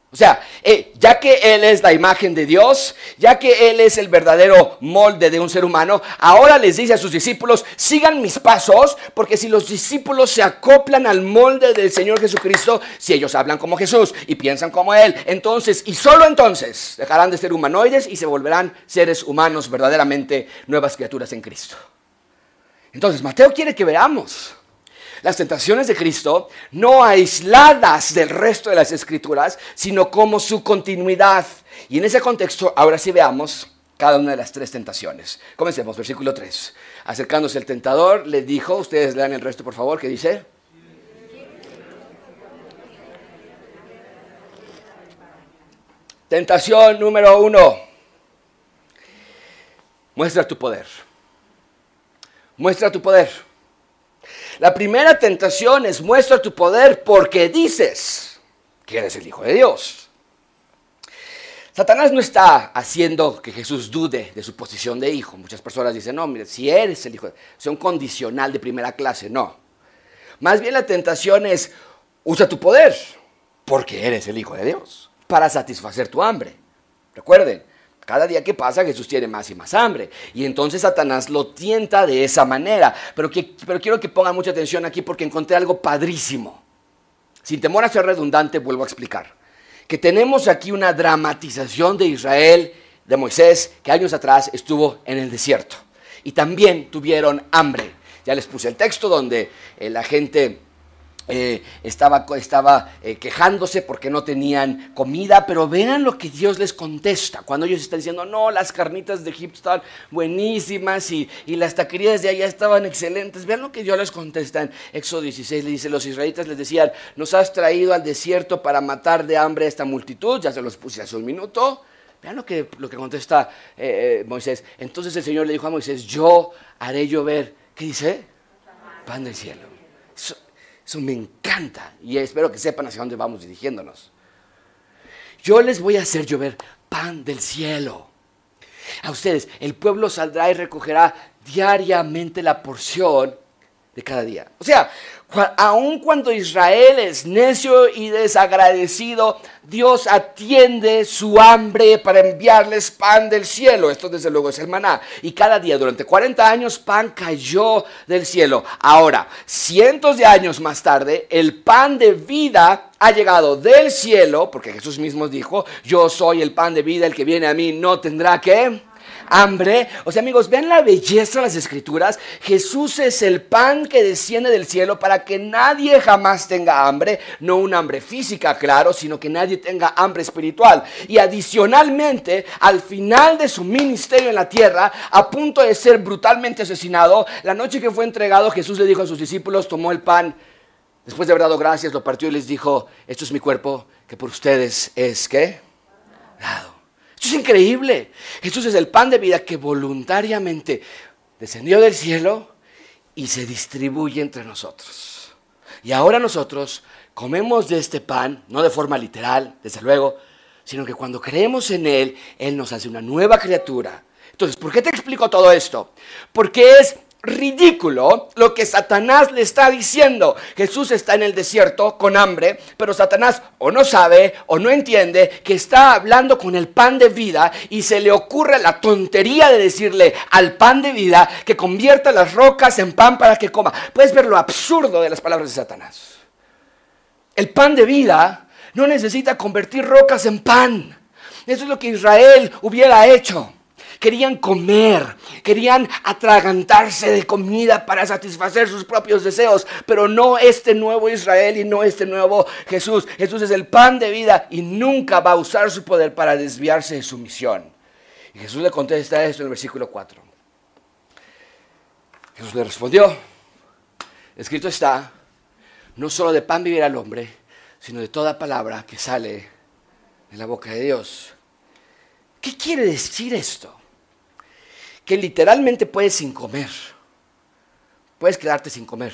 O sea, eh, ya que Él es la imagen de Dios, ya que Él es el verdadero molde de un ser humano, ahora les dice a sus discípulos, sigan mis pasos, porque si los discípulos se acoplan al molde del Señor Jesucristo, si ellos hablan como Jesús y piensan como Él, entonces y solo entonces dejarán de ser humanoides y se volverán seres humanos, verdaderamente nuevas criaturas en Cristo. Entonces, Mateo quiere que veamos las tentaciones de Cristo no aisladas del resto de las escrituras, sino como su continuidad. Y en ese contexto, ahora sí veamos cada una de las tres tentaciones. Comencemos, versículo 3. Acercándose el tentador, le dijo, ustedes lean el resto por favor, ¿qué dice? Tentación número uno. Muestra tu poder. Muestra tu poder. La primera tentación es muestra tu poder porque dices que eres el Hijo de Dios. Satanás no está haciendo que Jesús dude de su posición de hijo. Muchas personas dicen, no, mire, si eres el hijo, es un condicional de primera clase. No. Más bien la tentación es, usa tu poder, porque eres el hijo de Dios, para satisfacer tu hambre. Recuerden, cada día que pasa Jesús tiene más y más hambre. Y entonces Satanás lo tienta de esa manera. Pero, pero quiero que pongan mucha atención aquí porque encontré algo padrísimo. Sin temor a ser redundante, vuelvo a explicar. Que tenemos aquí una dramatización de Israel, de Moisés, que años atrás estuvo en el desierto. Y también tuvieron hambre. Ya les puse el texto donde eh, la gente eh, estaba, estaba eh, quejándose porque no tenían comida, pero vean lo que Dios les contesta cuando ellos están diciendo, no, las carnitas de Egipto están buenísimas y, y, las taquerías de allá estaban excelentes. Vean lo que Dios les contesta en Éxodo 16, le dice, los israelitas les decían, nos has traído al desierto para matar de hambre a esta multitud, ya se los puse hace un minuto. Vean lo que, lo que contesta eh, Moisés. Entonces el Señor le dijo a Moisés, yo haré llover, ¿qué dice? Pan del cielo. Eso me encanta y espero que sepan hacia dónde vamos dirigiéndonos. Yo les voy a hacer llover pan del cielo. A ustedes, el pueblo saldrá y recogerá diariamente la porción de cada día. O sea, aun cuando Israel es necio y desagradecido, Dios atiende su hambre para enviarles pan del cielo. Esto desde luego es el maná. Y cada día durante 40 años pan cayó del cielo. Ahora, cientos de años más tarde, el pan de vida ha llegado del cielo, porque Jesús mismo dijo, yo soy el pan de vida, el que viene a mí no tendrá que hambre. O sea, amigos, vean la belleza de las escrituras. Jesús es el pan que desciende del cielo para que nadie jamás tenga hambre. No un hambre física, claro, sino que nadie tenga hambre espiritual. Y adicionalmente, al final de su ministerio en la tierra, a punto de ser brutalmente asesinado, la noche que fue entregado, Jesús le dijo a sus discípulos, tomó el pan, después de haber dado gracias, lo partió y les dijo, esto es mi cuerpo, que por ustedes es, ¿qué? Dado. Esto es increíble. Jesús es el pan de vida que voluntariamente descendió del cielo y se distribuye entre nosotros. Y ahora nosotros comemos de este pan, no de forma literal, desde luego, sino que cuando creemos en Él, Él nos hace una nueva criatura. Entonces, ¿por qué te explico todo esto? Porque es ridículo lo que Satanás le está diciendo. Jesús está en el desierto con hambre, pero Satanás o no sabe o no entiende que está hablando con el pan de vida y se le ocurre la tontería de decirle al pan de vida que convierta las rocas en pan para que coma. Puedes ver lo absurdo de las palabras de Satanás. El pan de vida no necesita convertir rocas en pan. Eso es lo que Israel hubiera hecho querían comer, querían atragantarse de comida para satisfacer sus propios deseos, pero no este nuevo Israel y no este nuevo Jesús. Jesús es el pan de vida y nunca va a usar su poder para desviarse de su misión. Y Jesús le contesta esto en el versículo 4. Jesús le respondió, escrito está, no solo de pan vivirá el hombre, sino de toda palabra que sale de la boca de Dios. ¿Qué quiere decir esto? Que literalmente puedes sin comer. Puedes quedarte sin comer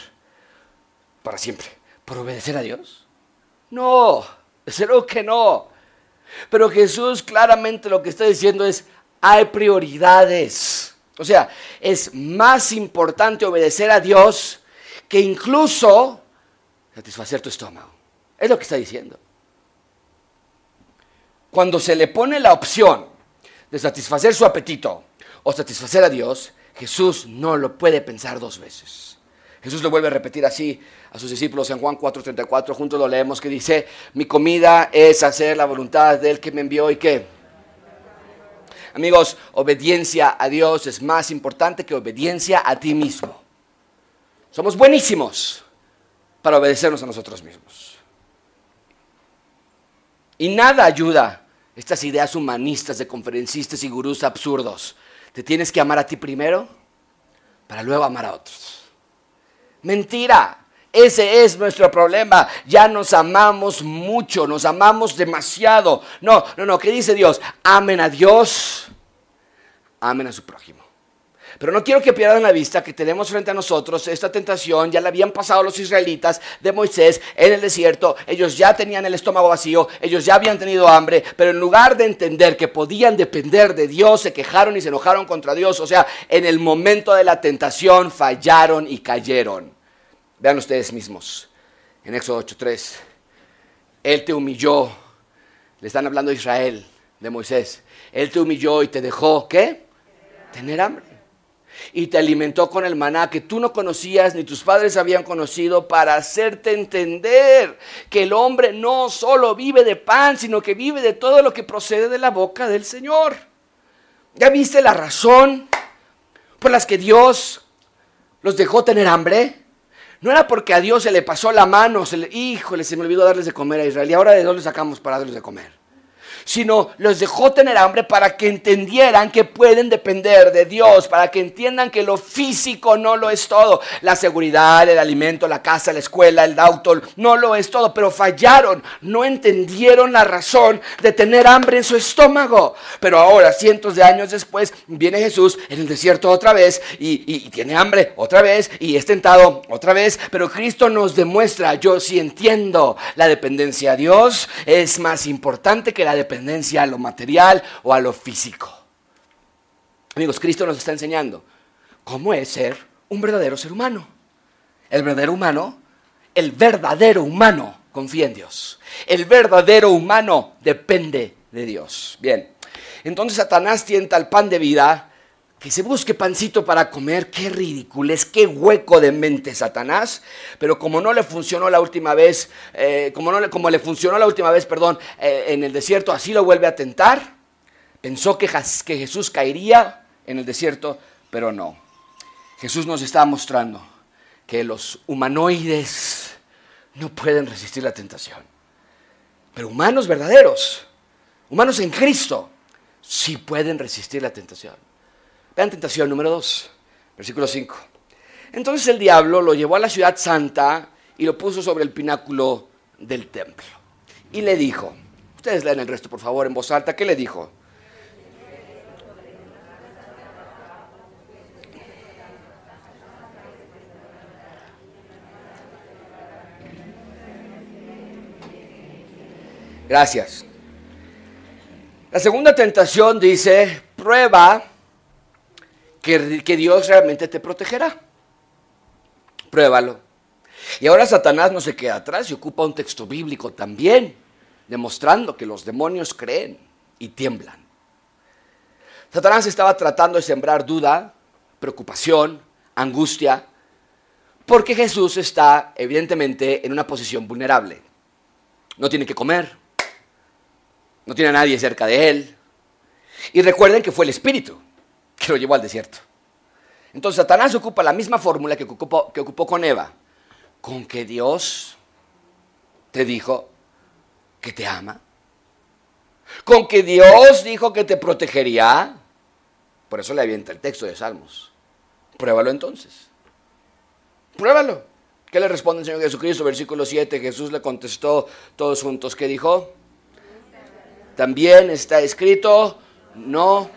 para siempre. ¿Por obedecer a Dios? No, desde luego que no. Pero Jesús claramente lo que está diciendo es, hay prioridades. O sea, es más importante obedecer a Dios que incluso satisfacer tu estómago. Es lo que está diciendo. Cuando se le pone la opción de satisfacer su apetito o satisfacer a Dios, Jesús no lo puede pensar dos veces. Jesús lo vuelve a repetir así a sus discípulos en Juan 4:34, juntos lo leemos, que dice, mi comida es hacer la voluntad del que me envió y qué. Amigos, obediencia a Dios es más importante que obediencia a ti mismo. Somos buenísimos para obedecernos a nosotros mismos. Y nada ayuda estas ideas humanistas de conferencistas y gurús absurdos te tienes que amar a ti primero para luego amar a otros. Mentira. Ese es nuestro problema. Ya nos amamos mucho, nos amamos demasiado. No, no, no. ¿Qué dice Dios? Amen a Dios, amen a su prójimo. Pero no quiero que pierdan la vista que tenemos frente a nosotros esta tentación, ya la habían pasado los israelitas de Moisés en el desierto, ellos ya tenían el estómago vacío, ellos ya habían tenido hambre, pero en lugar de entender que podían depender de Dios, se quejaron y se enojaron contra Dios, o sea, en el momento de la tentación fallaron y cayeron. Vean ustedes mismos, en Éxodo 8.3, Él te humilló, le están hablando a Israel, de Moisés, Él te humilló y te dejó, ¿qué? Tener hambre y te alimentó con el maná que tú no conocías ni tus padres habían conocido para hacerte entender que el hombre no solo vive de pan, sino que vive de todo lo que procede de la boca del Señor. ¿Ya viste la razón por las que Dios los dejó tener hambre? No era porque a Dios se le pasó la mano, se le, híjole, se me olvidó darles de comer a Israel y ahora de dónde sacamos para darles de comer sino los dejó tener hambre para que entendieran que pueden depender de Dios, para que entiendan que lo físico no lo es todo. La seguridad, el alimento, la casa, la escuela, el auto, no lo es todo, pero fallaron, no entendieron la razón de tener hambre en su estómago. Pero ahora, cientos de años después, viene Jesús en el desierto otra vez y, tiene hambre otra vez y es tentado otra vez, pero Cristo nos demuestra, yo sí entiendo, la dependencia a Dios es más importante que la dependencia a lo material o a lo físico. Amigos, Cristo nos está enseñando cómo es ser un verdadero ser humano. El verdadero humano, el verdadero humano confía en Dios. El verdadero humano depende de Dios. Bien, entonces Satanás tienta el pan de vida que se busque pancito para comer, qué ridículo es, qué hueco de mente Satanás. Pero como no le funcionó la última vez, eh, como, no le, como le funcionó la última vez, perdón, eh, en el desierto, así lo vuelve a tentar. Pensó que, que Jesús caería en el desierto, pero no. Jesús nos está mostrando que los humanoides no pueden resistir la tentación. Pero humanos verdaderos, humanos en Cristo, sí pueden resistir la tentación. Vean tentación número 2, versículo 5. Entonces el diablo lo llevó a la ciudad santa y lo puso sobre el pináculo del templo. Y le dijo, ustedes leen el resto por favor en voz alta, ¿qué le dijo? Gracias. La segunda tentación dice, prueba que, Dios realmente te protegerá. Pruébalo. Y ahora Satanás no se queda atrás y ocupa un texto bíblico también, demostrando que los demonios creen y tiemblan. Satanás estaba tratando de sembrar duda, preocupación, angustia, porque Jesús está evidentemente en una posición vulnerable. No tiene que comer, no tiene a nadie cerca de él. Y recuerden que fue el Espíritu que lo llevó al desierto. Entonces Satanás ocupa la misma fórmula que ocupó, que ocupó con Eva. Con que Dios te dijo que te ama. Con que Dios dijo que te protegería. Por eso le avienta el texto de Salmos. Pruébalo entonces. Pruébalo. ¿Qué le responde el Señor Jesucristo? Versículo 7. Jesús le contestó todos juntos. ¿Qué dijo? También está escrito, no.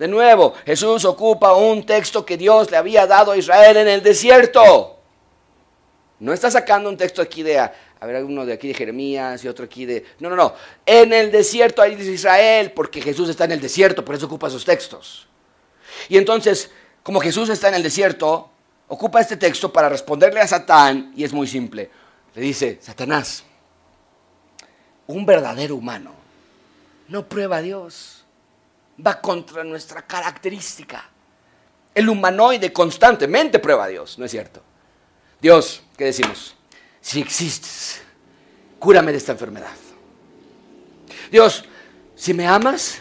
De nuevo, Jesús ocupa un texto que Dios le había dado a Israel en el desierto. No está sacando un texto aquí de, a, ver, uno de aquí de Jeremías y otro aquí de... No, no, no. En el desierto dice Israel, porque Jesús está en el desierto, por eso ocupa esos textos. Y entonces, como Jesús está en el desierto, ocupa este texto para responderle a Satán, y es muy simple. Le dice, Satanás, un verdadero humano no prueba a Dios. Va contra nuestra característica. El humanoide constantemente prueba a Dios, ¿no es cierto? Dios, ¿qué decimos? Si existes, cúrame de esta enfermedad. Dios, si me amas,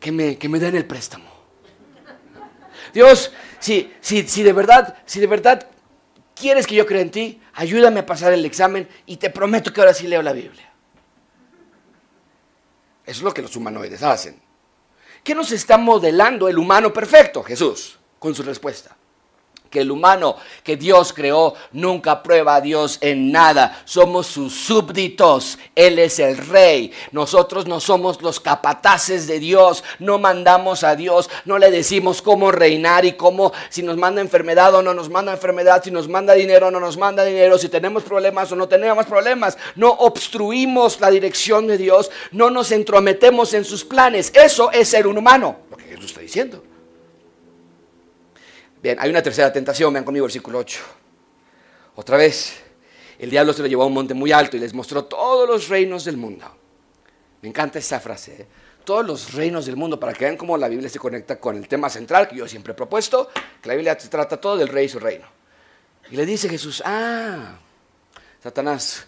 que me, que me den el préstamo. Dios, si, si, si, de verdad, si de verdad quieres que yo crea en ti, ayúdame a pasar el examen y te prometo que ahora sí leo la Biblia. Eso es lo que los humanoides hacen. ¿Qué nos está modelando el humano perfecto? Jesús, con su respuesta que el humano que Dios creó nunca prueba a Dios en nada. Somos sus súbditos. Él es el rey. Nosotros no somos los capataces de Dios. No mandamos a Dios. No le decimos cómo reinar y cómo, si nos manda enfermedad o no nos manda enfermedad, si nos manda dinero o no nos manda dinero, si tenemos problemas o no tenemos problemas. No obstruimos la dirección de Dios. No nos entrometemos en sus planes. Eso es ser un humano. Lo que Jesús está diciendo. Bien, hay una tercera tentación, vean conmigo versículo 8. Otra vez, el diablo se lo llevó a un monte muy alto y les mostró todos los reinos del mundo. Me encanta esa frase, ¿eh? todos los reinos del mundo, para que vean cómo la Biblia se conecta con el tema central que yo siempre he propuesto, que la Biblia se trata todo del rey y su reino. Y le dice Jesús, ah, Satanás,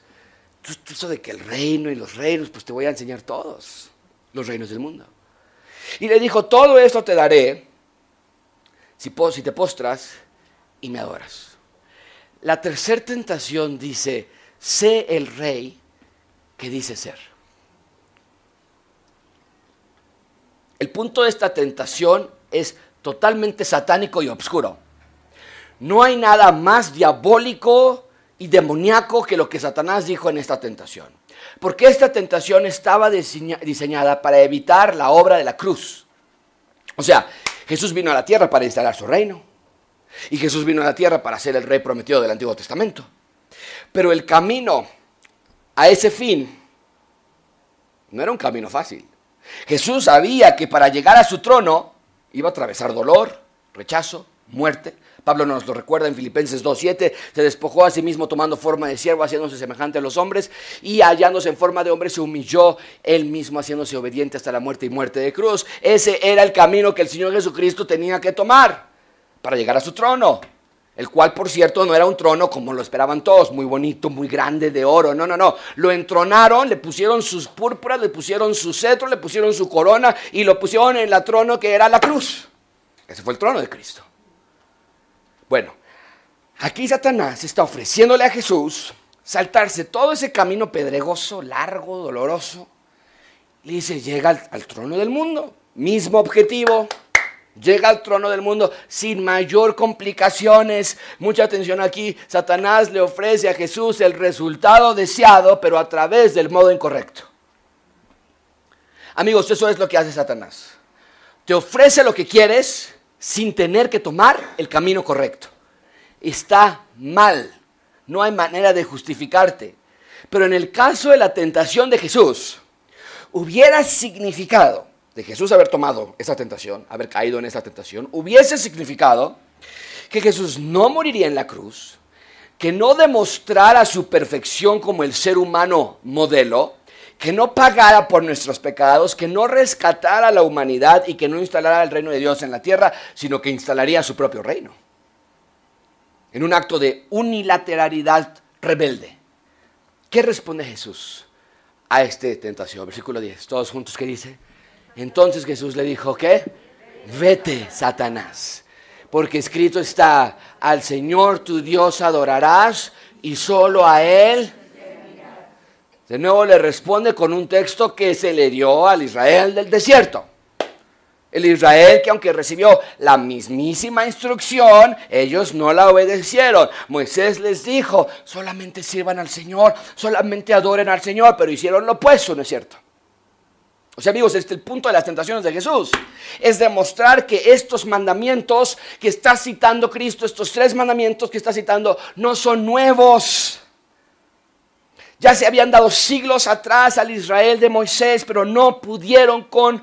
tú, tú eso de que el reino y los reinos, pues te voy a enseñar todos los reinos del mundo. Y le dijo, todo esto te daré si, te postras y me adoras. La tercera tentación dice, sé el rey que dice ser. El punto de esta tentación es totalmente satánico y oscuro. No hay nada más diabólico y demoníaco que lo que Satanás dijo en esta tentación. Porque esta tentación estaba diseñada para evitar la obra de la cruz. O sea, Jesús vino a la tierra para instalar su reino. Y Jesús vino a la tierra para ser el rey prometido del Antiguo Testamento. Pero el camino a ese fin no era un camino fácil. Jesús sabía que para llegar a su trono iba a atravesar dolor, rechazo, muerte, Pablo nos lo recuerda en Filipenses 2.7, se despojó a sí mismo tomando forma de siervo, haciéndose semejante a los hombres, y hallándose en forma de hombre se humilló él mismo, haciéndose obediente hasta la muerte y muerte de cruz. Ese era el camino que el Señor Jesucristo tenía que tomar para llegar a su trono. el cual por cierto no era un trono como lo esperaban todos, muy bonito, muy grande, de oro, no, no, no, lo entronaron, le pusieron sus púrpuras, le pusieron su cetro, le pusieron su corona y lo pusieron en la trono que era la cruz. Ese fue el trono de Cristo. Bueno, aquí Satanás está ofreciéndole a Jesús saltarse todo ese camino pedregoso, largo, doloroso. Le dice, llega al, al trono del mundo, mismo objetivo, llega al trono del mundo sin mayor complicaciones. Mucha atención aquí, Satanás le ofrece a Jesús el resultado deseado, pero a través del modo incorrecto. Amigos, eso es lo que hace Satanás. Te ofrece lo que quieres sin tener que tomar el camino correcto. Está mal, no hay manera de justificarte. Pero en el caso de la tentación de Jesús, hubiera significado de Jesús haber tomado esa tentación, haber caído en esa tentación, hubiese significado que Jesús no moriría en la cruz, que no demostrara su perfección como el ser humano modelo, que no pagara por nuestros pecados, que no rescatara a la humanidad y que no instalara el reino de Dios en la tierra, sino que instalaría su propio reino. En un acto de unilateralidad rebelde. ¿Qué responde Jesús a esta tentación? Versículo 10, todos juntos, ¿qué dice? Entonces Jesús le dijo, ¿qué? Vete, Satanás, porque escrito está, al Señor tu Dios adorarás y solo a Él. De nuevo le responde con un texto que se le dio al Israel del desierto. El Israel que aunque recibió la mismísima instrucción, ellos no la obedecieron. Moisés les dijo, solamente sirvan al Señor, solamente adoren al Señor, pero hicieron lo opuesto, ¿no es cierto? O sea, amigos, este es el punto de las tentaciones de Jesús. Es demostrar que estos mandamientos que está citando Cristo, estos tres mandamientos que está citando, no son nuevos. Ya se habían dado siglos atrás al Israel de Moisés, pero no pudieron con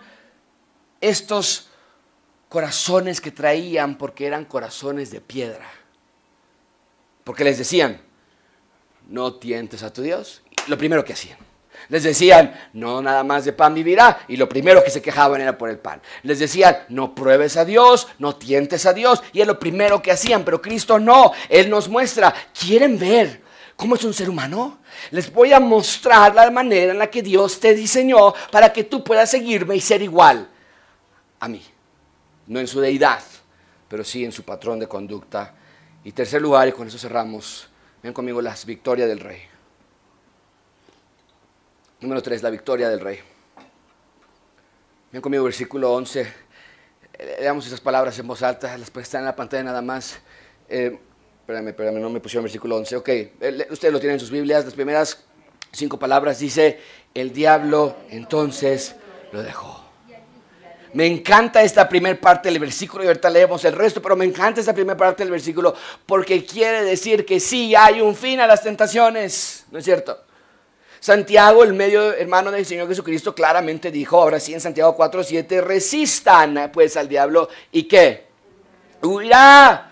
estos corazones que traían porque eran corazones de piedra. Porque les decían, no tientes a tu Dios. Lo primero que hacían. Les decían, no nada más de pan vivirá. Y lo primero que se quejaban era por el pan. Les decían, no pruebes a Dios, no tientes a Dios. Y es lo primero que hacían. Pero Cristo no. Él nos muestra, ¿quieren ver cómo es un ser humano? Les voy a mostrar la manera en la que Dios te diseñó para que tú puedas seguirme y ser igual a mí. No en su deidad, pero sí en su patrón de conducta. Y tercer lugar, y con eso cerramos, ven conmigo las victorias del rey. Número 3, la victoria del rey. Ven conmigo, versículo 11. Leamos esas palabras en voz alta, las están en la pantalla nada más. Eh, espérame, espérame, no me pusieron versículo 11. Ok, eh, ustedes lo tienen en sus Biblias. Las primeras cinco palabras dice, el diablo entonces lo dejó. Me encanta esta primera parte del versículo y ahorita leemos el resto, pero me encanta esta primera parte del versículo porque quiere decir que sí hay un fin a las tentaciones, ¿no es cierto? Santiago, el medio hermano del Señor Jesucristo, claramente dijo, ahora sí en Santiago 4.7, resistan pues al diablo y qué? Huirá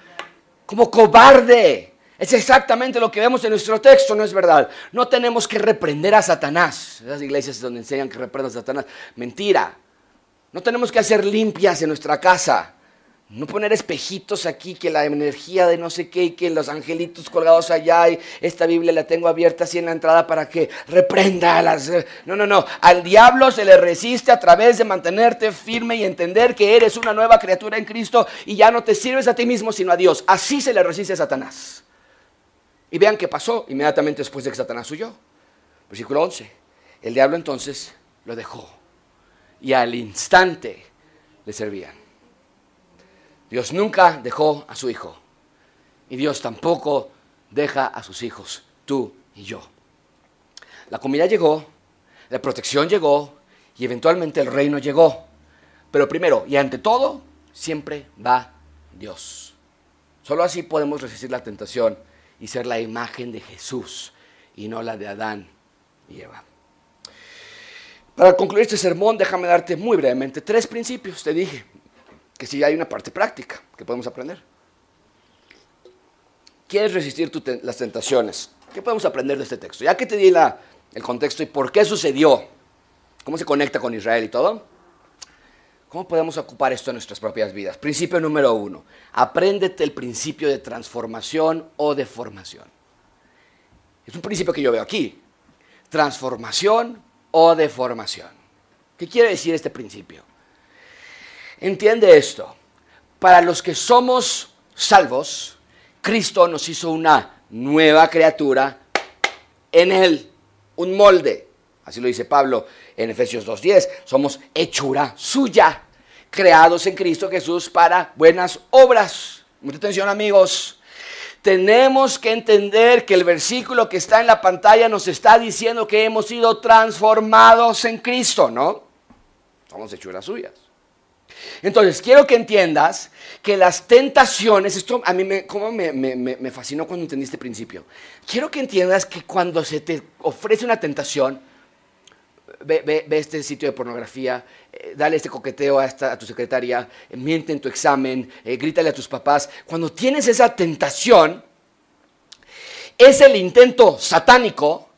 como cobarde. Es exactamente lo que vemos en nuestro texto, ¿no es verdad? No tenemos que reprender a Satanás. Esas iglesias donde enseñan que reprendan a Satanás. Mentira. No tenemos que hacer limpias en nuestra casa. No poner espejitos aquí, que la energía de no sé qué y que los angelitos colgados allá y esta Biblia la tengo abierta así en la entrada para que reprenda las... Eh, no, no, no. Al diablo se le resiste a través de mantenerte firme y entender que eres una nueva criatura en Cristo y ya no te sirves a ti mismo sino a Dios. Así se le resiste a Satanás. Y vean qué pasó inmediatamente después de que Satanás huyó. Versículo 11. El diablo entonces lo dejó y al instante le servían. Dios nunca dejó a su hijo. Y Dios tampoco deja a sus hijos, tú y yo. La comida llegó, la protección llegó y eventualmente el reino llegó. Pero primero y ante todo, siempre va Dios. Solo así podemos resistir la tentación y ser la imagen de Jesús y no la de Adán y Eva. Para concluir este sermón, déjame darte muy brevemente tres principios. Te dije, que sí hay una parte práctica que podemos aprender. ¿Quieres resistir las tentaciones? ¿Qué podemos aprender de este texto? Ya que te di el contexto y por qué sucedió, cómo se conecta con Israel y todo, ¿Cómo podemos ocupar esto en nuestras propias vidas? Principio número uno, apréndete el principio de transformación o deformación. Es un principio que yo veo aquí. Transformación o deformación. ¿Qué quiere decir este principio? Entiende esto. Para los que somos salvos, Cristo nos hizo una nueva criatura en Él, un molde. Así lo dice Pablo en Efesios 2.10. Somos hechura suya, creados en Cristo Jesús para buenas obras. Mucha atención amigos. Tenemos que entender que el versículo que está en la pantalla nos está diciendo que hemos sido transformados en Cristo, ¿no? Somos hechuras suyas. Entonces, quiero que entiendas que las tentaciones, esto a mí me, como me, fascinó cuando entendí este principio. Quiero que entiendas que cuando se te ofrece una tentación, ve, este sitio de pornografía, eh, dale este coqueteo a, esta, a tu secretaria, eh, miente en tu examen, eh, grítale a tus papás. Cuando tienes esa tentación, es el intento satánico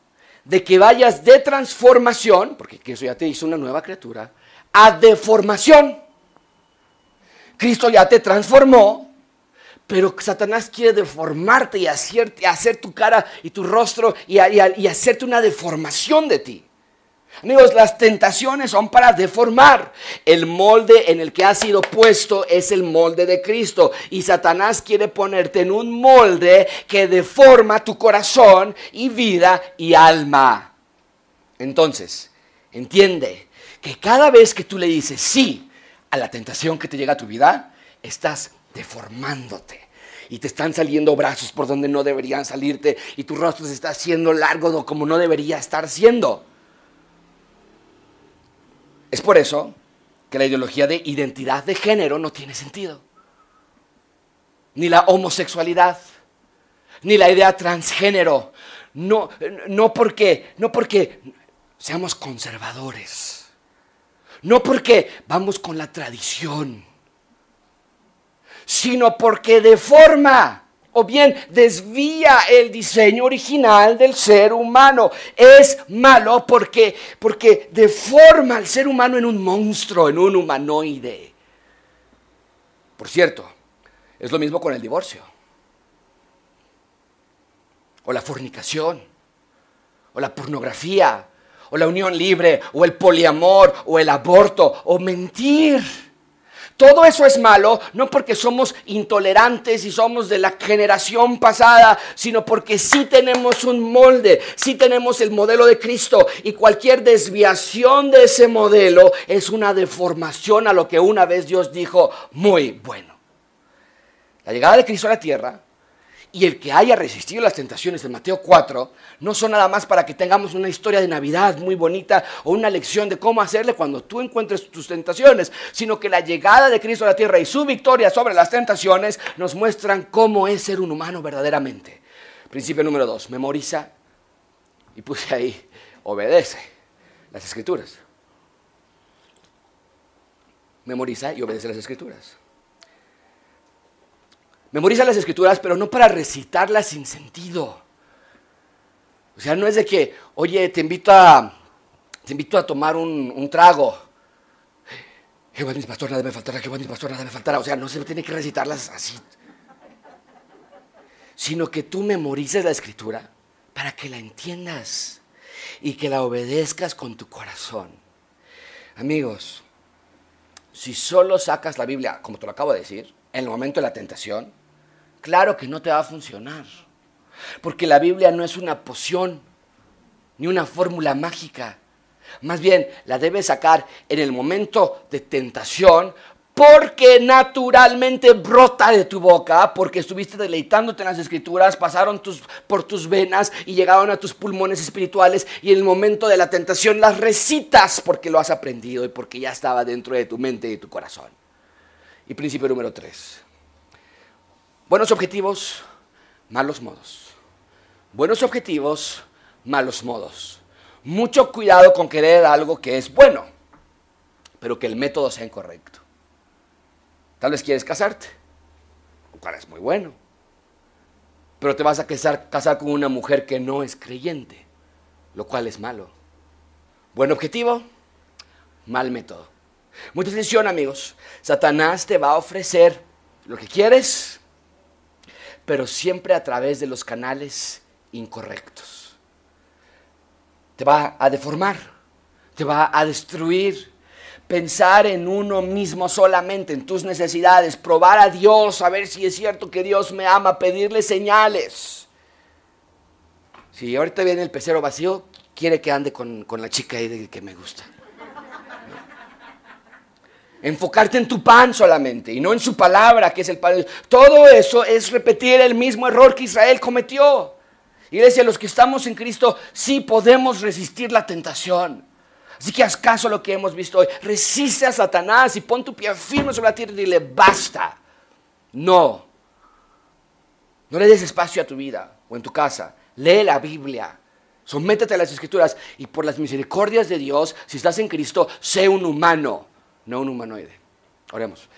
de que vayas de transformación, porque eso ya te hizo una nueva criatura, a deformación. Cristo ya te transformó, pero Satanás quiere deformarte y hacer, tu cara y tu rostro y, y hacerte una deformación de ti. Amigos, las tentaciones son para deformar. El molde en el que has sido puesto es el molde de Cristo. Y Satanás quiere ponerte en un molde que deforma tu corazón y vida y alma. Entonces, entiende que cada vez que tú le dices sí a la tentación que te llega a tu vida, estás deformándote y te están saliendo brazos por donde no deberían salirte y tu rostro se está haciendo largo como no debería estar siendo. Es por eso que la ideología de identidad de género no tiene sentido. Ni la homosexualidad, ni la idea transgénero. No, no, porque, no porque seamos conservadores. No porque vamos con la tradición. Sino porque de forma o bien desvía el diseño original del ser humano. Es malo porque, porque deforma al ser humano en un monstruo, en un humanoide. Por cierto, es lo mismo con el divorcio, o la fornicación, o la pornografía, o la unión libre, o el poliamor, o el aborto, o mentir. Todo eso es malo, no porque somos intolerantes y somos de la generación pasada, sino porque sí tenemos un molde, sí tenemos el modelo de Cristo y cualquier desviación de ese modelo es una deformación a lo que una vez Dios dijo muy bueno. La llegada de Cristo a la tierra y el que haya resistido las tentaciones de Mateo 4 no son nada más para que tengamos una historia de Navidad muy bonita o una lección de cómo hacerle cuando tú encuentres tus tentaciones, sino que la llegada de Cristo a la tierra y su victoria sobre las tentaciones nos muestran cómo es ser un humano verdaderamente. Principio número 2, memoriza y puse ahí, obedece las escrituras. Memoriza y obedece las escrituras. Memoriza las escrituras, pero no para recitarlas sin sentido. O sea, no es de que, oye, te invito a, te invito a tomar un, trago. Jehová mi pastor, nada me faltará, Jehová mi pastor, nada me faltará. O sea, no se tiene que recitarlas así. Sino que tú memorices la escritura para que la entiendas y que la obedezcas con tu corazón. Amigos, si solo sacas la Biblia, como te lo acabo de decir, en el momento de la tentación, claro que no te va a funcionar. Porque la Biblia no es una poción ni una fórmula mágica. Más bien, la debes sacar en el momento de tentación porque naturalmente brota de tu boca, porque estuviste deleitándote en las escrituras, pasaron por tus venas y llegaron a tus pulmones espirituales y en el momento de la tentación las recitas porque lo has aprendido y porque ya estaba dentro de tu mente y de tu corazón. Y principio número tres. Buenos objetivos, malos modos. Buenos objetivos, malos modos. Mucho cuidado con querer algo que es bueno, pero que el método sea incorrecto. Tal vez quieres casarte, lo cual es muy bueno, pero te vas a casar, casar con una mujer que no es creyente, lo cual es malo. Buen objetivo, mal método. Mucha atención amigos, Satanás te va a ofrecer lo que quieres, pero siempre a través de los canales incorrectos. Te va a deformar, te va a destruir. Pensar en uno mismo solamente, en tus necesidades, probar a Dios, a ver si es cierto que Dios me ama, pedirle señales. Si ahorita viene el pecero vacío, quiere que ande con, con la chica ahí de que me gusta. Enfocarte en tu pan solamente y no en su palabra, que es el pan. Todo eso es repetir el mismo error que Israel cometió. Iglesia, los que estamos en Cristo, sí podemos resistir la tentación. Así que haz caso a lo que hemos visto hoy. Resiste a Satanás y pon tu pie firme sobre la tierra y dile, basta. No. No le des espacio a tu vida o en tu casa. Lee la Biblia. Sométete a las escrituras y por las misericordias de Dios, si estás en Cristo, sé un humano no un humanoide. Oremos.